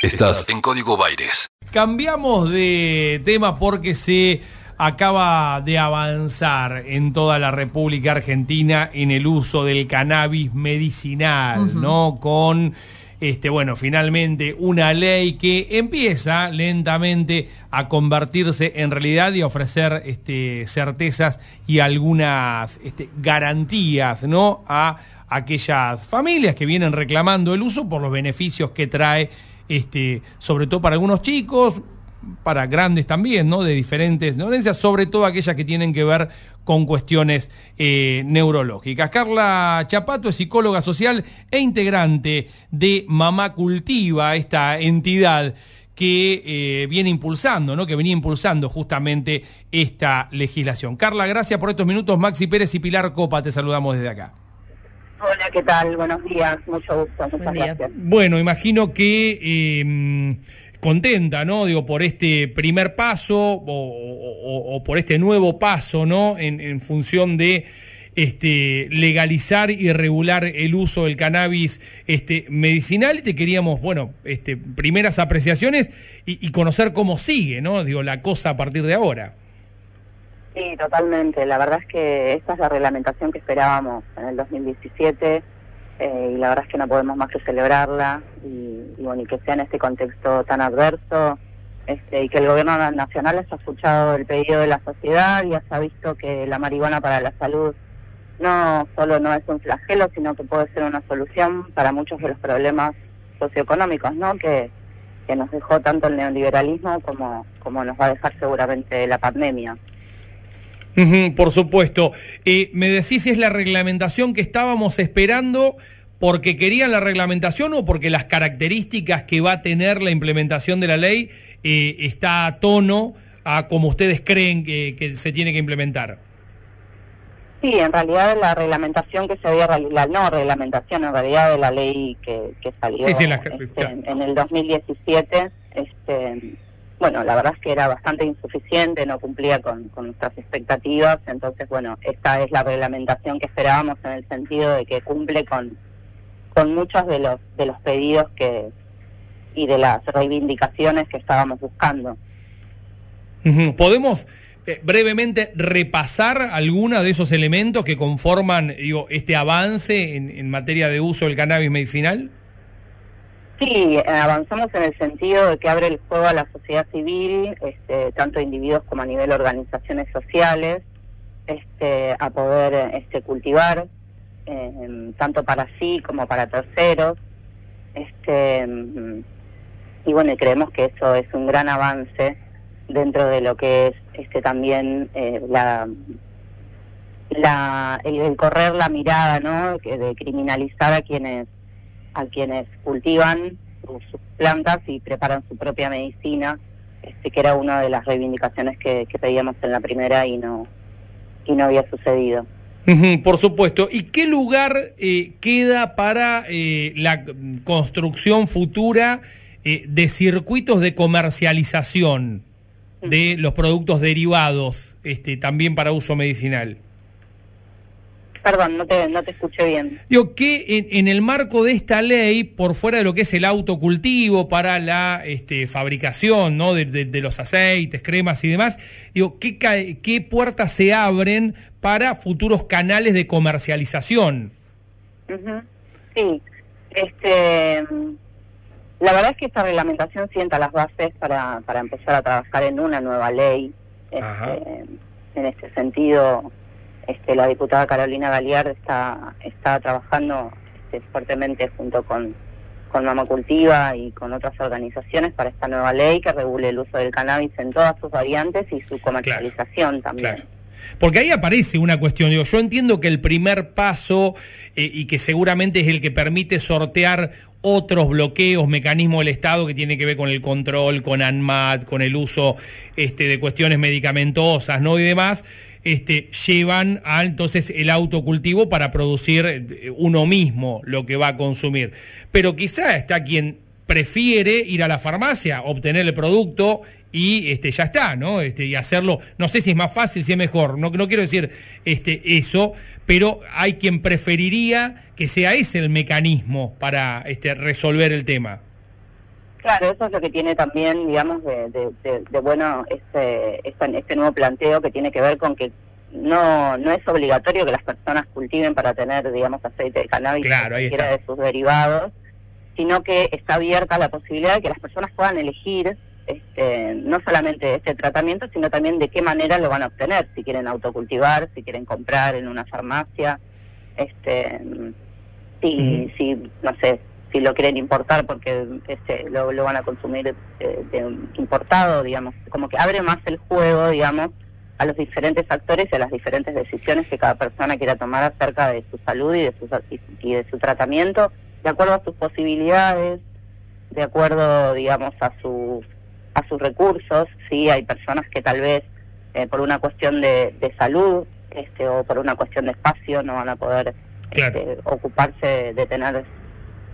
Estás en Código Baires. Cambiamos de tema porque se acaba de avanzar en toda la República Argentina en el uso del cannabis medicinal, ¿no? Con este, bueno, finalmente una ley que empieza lentamente a convertirse en realidad y a ofrecer este, certezas y algunas este, garantías, ¿no? A aquellas familias que vienen reclamando el uso por los beneficios que trae este, sobre todo para algunos chicos, para grandes también, ¿no? De diferentes dolencias, sobre todo aquellas que tienen que ver con cuestiones eh, neurológicas. Carla Chapato es psicóloga social e integrante de Mamá Cultiva, esta entidad que eh, viene impulsando, ¿no? que venía impulsando justamente esta legislación. Carla, gracias por estos minutos. Maxi Pérez y Pilar Copa, te saludamos desde acá. Hola, ¿qué tal? Buenos días, mucho gusto, muchas gracias. Bueno, imagino que em, contenta, ¿no? Digo, por este primer paso o, por este nuevo paso, ¿no? En, función de este, legalizar y regular el uso del cannabis este, medicinal. Te queríamos, bueno, este, primeras apreciaciones y, y conocer cómo sigue, ¿no? Digo, la cosa a partir de ahora. Sí, totalmente. La verdad es que esta es la reglamentación que esperábamos en el 2017 eh, y la verdad es que no podemos más que celebrarla y, bueno, y que sea en este contexto tan adverso este, y que el gobierno nacional haya escuchado el pedido de la sociedad y haya visto que la marihuana para la salud no solo no es un flagelo, sino que puede ser una solución para muchos de los problemas socioeconómicos, ¿no? Que, que nos dejó tanto el neoliberalismo como, como nos va a dejar seguramente la pandemia por supuesto. Eh, ¿Me decís si es la reglamentación que estábamos esperando porque querían la reglamentación o porque las características que va a tener la implementación de la ley eh, está a tono a como ustedes creen que, se tiene que implementar? Sí, en realidad la reglamentación que se había la no reglamentación en realidad de la ley que, salió este, en, en, el 2017, este, bueno, la verdad es que era bastante insuficiente, no cumplía con, nuestras expectativas, entonces, bueno, esta es la reglamentación que esperábamos en el sentido de que cumple con, con muchos de los, de los pedidos que y de las reivindicaciones que estábamos buscando. ¿Podemos eh, brevemente repasar algunos de esos elementos que conforman digo, este avance en, en materia de uso del cannabis medicinal? Sí, avanzamos en el sentido de que abre el juego a la sociedad civil, este, tanto individuos como a nivel organizaciones sociales, este, a poder este, cultivar, em, tanto para sí como para terceros. Este, y bueno, creemos que eso es un gran avance dentro de lo que es este, también eh, la, la el, correr la mirada, ¿no? De criminalizar a quienes a quienes cultivan sus plantas y preparan su propia medicina, este, que era una de las reivindicaciones que, pedíamos en la primera y no, y no había sucedido. por supuesto. ¿Y qué lugar eh, queda para eh, la construcción futura eh, de circuitos de comercialización de los productos derivados, este, también para uso medicinal? Perdón, no te, no te escuché bien. Digo, que en, el marco de esta ley, por fuera de lo que es el autocultivo para la este, fabricación ¿no? de, los aceites, cremas y demás, digo, ¿qué, ¿qué puertas se abren para futuros canales de comercialización? Sí, este, la verdad es que esta reglamentación sienta las bases para, para empezar a trabajar en una nueva ley. Este, en este sentido, este, la diputada Carolina Galiard está, está trabajando este, fuertemente junto con, con Mama Cultiva y con otras organizaciones para esta nueva ley que regule el uso del cannabis en todas sus variantes y su comercialización también. Porque ahí aparece una cuestión. Digo, yo entiendo que el primer paso, eh, y que seguramente es el que permite sortear otros bloqueos, mecanismos del Estado que tiene que ver con el control, con ANMAT, con el uso este, de cuestiones medicamentosas ¿no? y demás, este, llevan a entonces el autocultivo para producir eh, uno mismo lo que va a consumir. Pero quizá está quien prefiere ir a la farmacia, obtener el producto y este, ya está, ¿no? Este, y hacerlo, no sé si es más fácil, si es mejor, no, no quiero decir este, eso, pero hay quien preferiría que sea ese el mecanismo para resolver el tema. Claro, eso es lo que tiene también, digamos, de, de, bueno este, este, este, nuevo planteo que tiene que ver con que no no es obligatorio que las personas cultiven para tener, digamos, aceite de cannabis claro, cualquiera de sus derivados, sino que está abierta la posibilidad de que las personas puedan elegir este, no solamente este tratamiento, sino también de qué manera lo van a obtener, si quieren autocultivar, si quieren comprar en una farmacia, este, si, si no sé, si lo quieren importar porque este, lo, van a consumir eh, de, importado, digamos, como que abre más el juego, digamos, a los diferentes actores y a las diferentes decisiones que cada persona quiera tomar acerca de su salud y de su, y de su tratamiento, de acuerdo a sus posibilidades, de acuerdo, digamos, a sus a sus recursos, sí, hay personas que tal vez eh, por una cuestión de, salud este, o por una cuestión de espacio no van a poder este, ocuparse de tener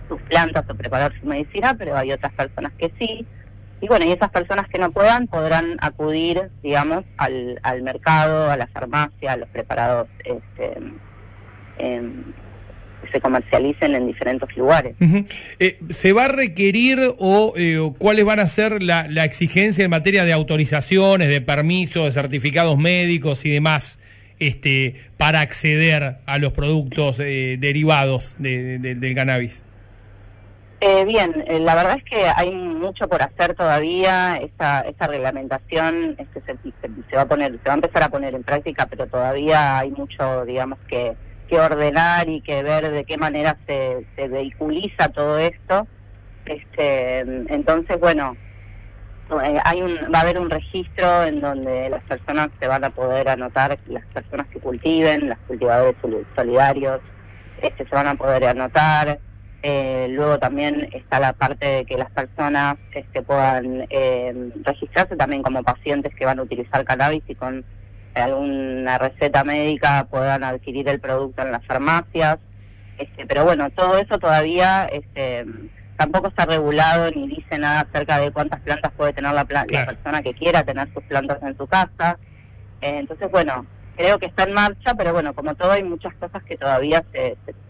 sus plantas o preparar su medicina, pero hay otras personas que sí. Y bueno, y esas personas que no puedan podrán acudir, digamos, al, al mercado, a la farmacia, a los preparados este, se comercialicen en diferentes lugares. Eh, ¿Se va a requerir o eh, cuáles van a ser la, exigencia en materia de autorizaciones, de permisos, de certificados médicos y demás este, para acceder a los productos eh, derivados del cannabis? Bien, la verdad es que hay mucho por hacer todavía. Esta, esta reglamentación este, se, se, va a poner, se va a empezar a poner en práctica, pero todavía hay mucho, digamos que que ordenar y que ver de qué manera se, se vehiculiza todo esto. Este, entonces, bueno, eh, hay un, va a haber un registro en donde las personas se van a poder anotar, las personas que cultiven, los cultivadores solidarios, este, se van a poder anotar. Eh, luego también está la parte de que las personas este, puedan eh, registrarse también como pacientes que van a utilizar cannabis y con alguna receta médica puedan adquirir el producto en las farmacias. Este, pero bueno, todo eso todavía este, tampoco está regulado ni dice nada acerca de cuántas plantas puede tener la, la persona que quiera tener sus plantas en su casa. Eh, entonces, bueno, creo que está en marcha, pero bueno, como todo hay muchas cosas que todavía se se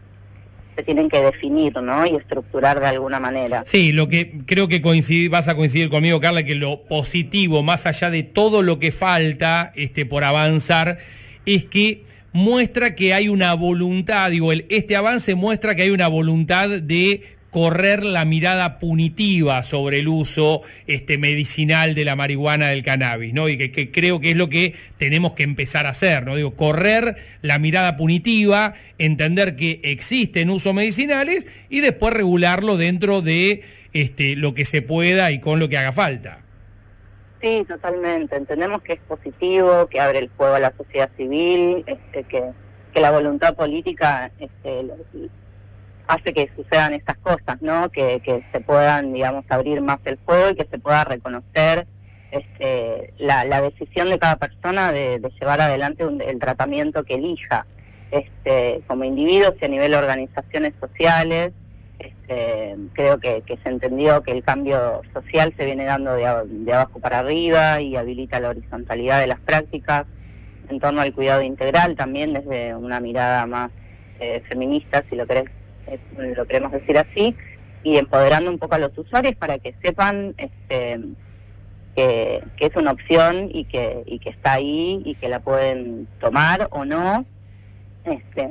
tienen que definir ¿no? y estructurar de alguna manera. Sí, lo que creo que coincidi, vas a coincidir conmigo, Carla, que lo positivo, más allá de todo lo que falta este, por avanzar, es que muestra que hay una voluntad, digo, el, este avance muestra que hay una voluntad de correr la mirada punitiva sobre el uso este, medicinal de la marihuana del cannabis, ¿no? Y que, creo que es lo que tenemos que empezar a hacer, ¿no? Digo, correr la mirada punitiva, entender que existen usos medicinales y después regularlo dentro de este, lo que se pueda y con lo que haga falta. Sí, totalmente. Entendemos que es positivo, que abre el juego a la sociedad civil, este, que, que la voluntad política este, hace que sucedan estas cosas, ¿no? Que, que se puedan, digamos, abrir más el fuego y que se pueda reconocer este, la, la decisión de cada persona de, llevar adelante el tratamiento que elija, este, como individuos y a nivel de organizaciones sociales. Este, creo que, que se entendió que el cambio social se viene dando de, de abajo para arriba y habilita la horizontalidad de las prácticas en torno al cuidado integral también desde una mirada más eh, feminista, si lo querés lo queremos decir así, y empoderando un poco a los usuarios para que sepan este, que, es una opción y que, y que está ahí y que la pueden tomar o no, este,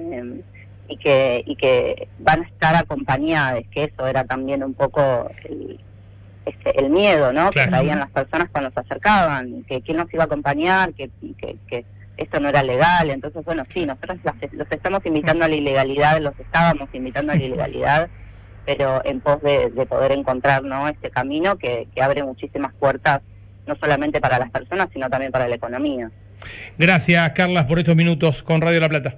y, que, y que van a estar acompañadas, que eso era también un poco el, este, el miedo ¿no? que traían las personas cuando se acercaban, que quién nos iba a acompañar, que, que, que esto no era legal. Entonces, bueno, sí, nosotros los estamos invitando a la ilegalidad, los estábamos invitando a la ilegalidad, pero en pos de, poder encontrar ¿no? este camino que, abre muchísimas puertas, no solamente para las personas, sino también para la economía. Gracias, Carlas, por estos minutos con Radio La Plata.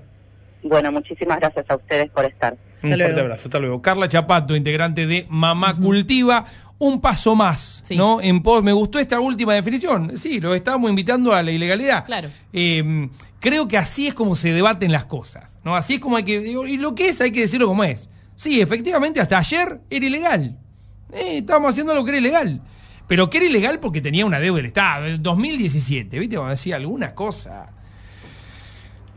Bueno, muchísimas gracias a ustedes por estar. Un fuerte abrazo, hasta luego. Carla Chapato, integrante de Mamá Cultiva un paso más, ¿no? En pos, me gustó esta última definición. Sí, lo estábamos invitando a la ilegalidad. Claro. Em, creo que así es como se debaten las cosas, ¿no? Así es como hay que. Y lo que es, hay que decirlo como es. Sí, efectivamente, hasta ayer era ilegal. Eh, estábamos haciendo lo que era ilegal. Pero que era ilegal porque tenía una deuda del Estado. En 2017, ¿viste? Cuando decía alguna cosa.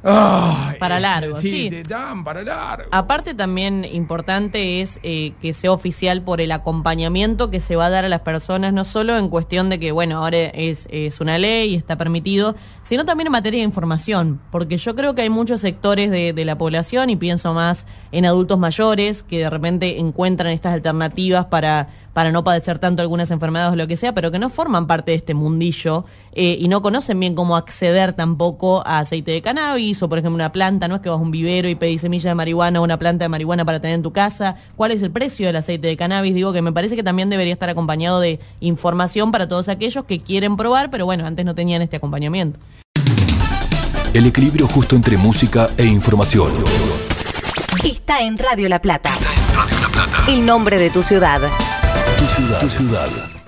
Ay, Para largo, sí. te dan para largo. Aparte también importante es eh, que sea oficial por el acompañamiento que se va a dar a las personas, no solo en cuestión de que, bueno, ahora es, es una ley y está permitido, sino también en materia de información, porque yo creo que hay muchos sectores de, de la población, y pienso más en adultos mayores, que de repente encuentran estas alternativas para para no padecer tanto algunas enfermedades o lo que sea, pero que no forman parte de este mundillo eh, y no conocen bien cómo acceder tampoco a aceite de cannabis o, por ejemplo, una planta, no es que vas a un vivero y pedís semillas de marihuana o una planta de marihuana para tener en tu casa, cuál es el precio del aceite de cannabis, digo que me parece que también debería estar acompañado de información para todos aquellos que quieren probar, pero bueno, antes no tenían este acompañamiento. El equilibrio justo entre música e información. Está en Radio La Plata. Está en Radio La Plata. El nombre de tu ciudad. Tu ciudad. Tu ciudad.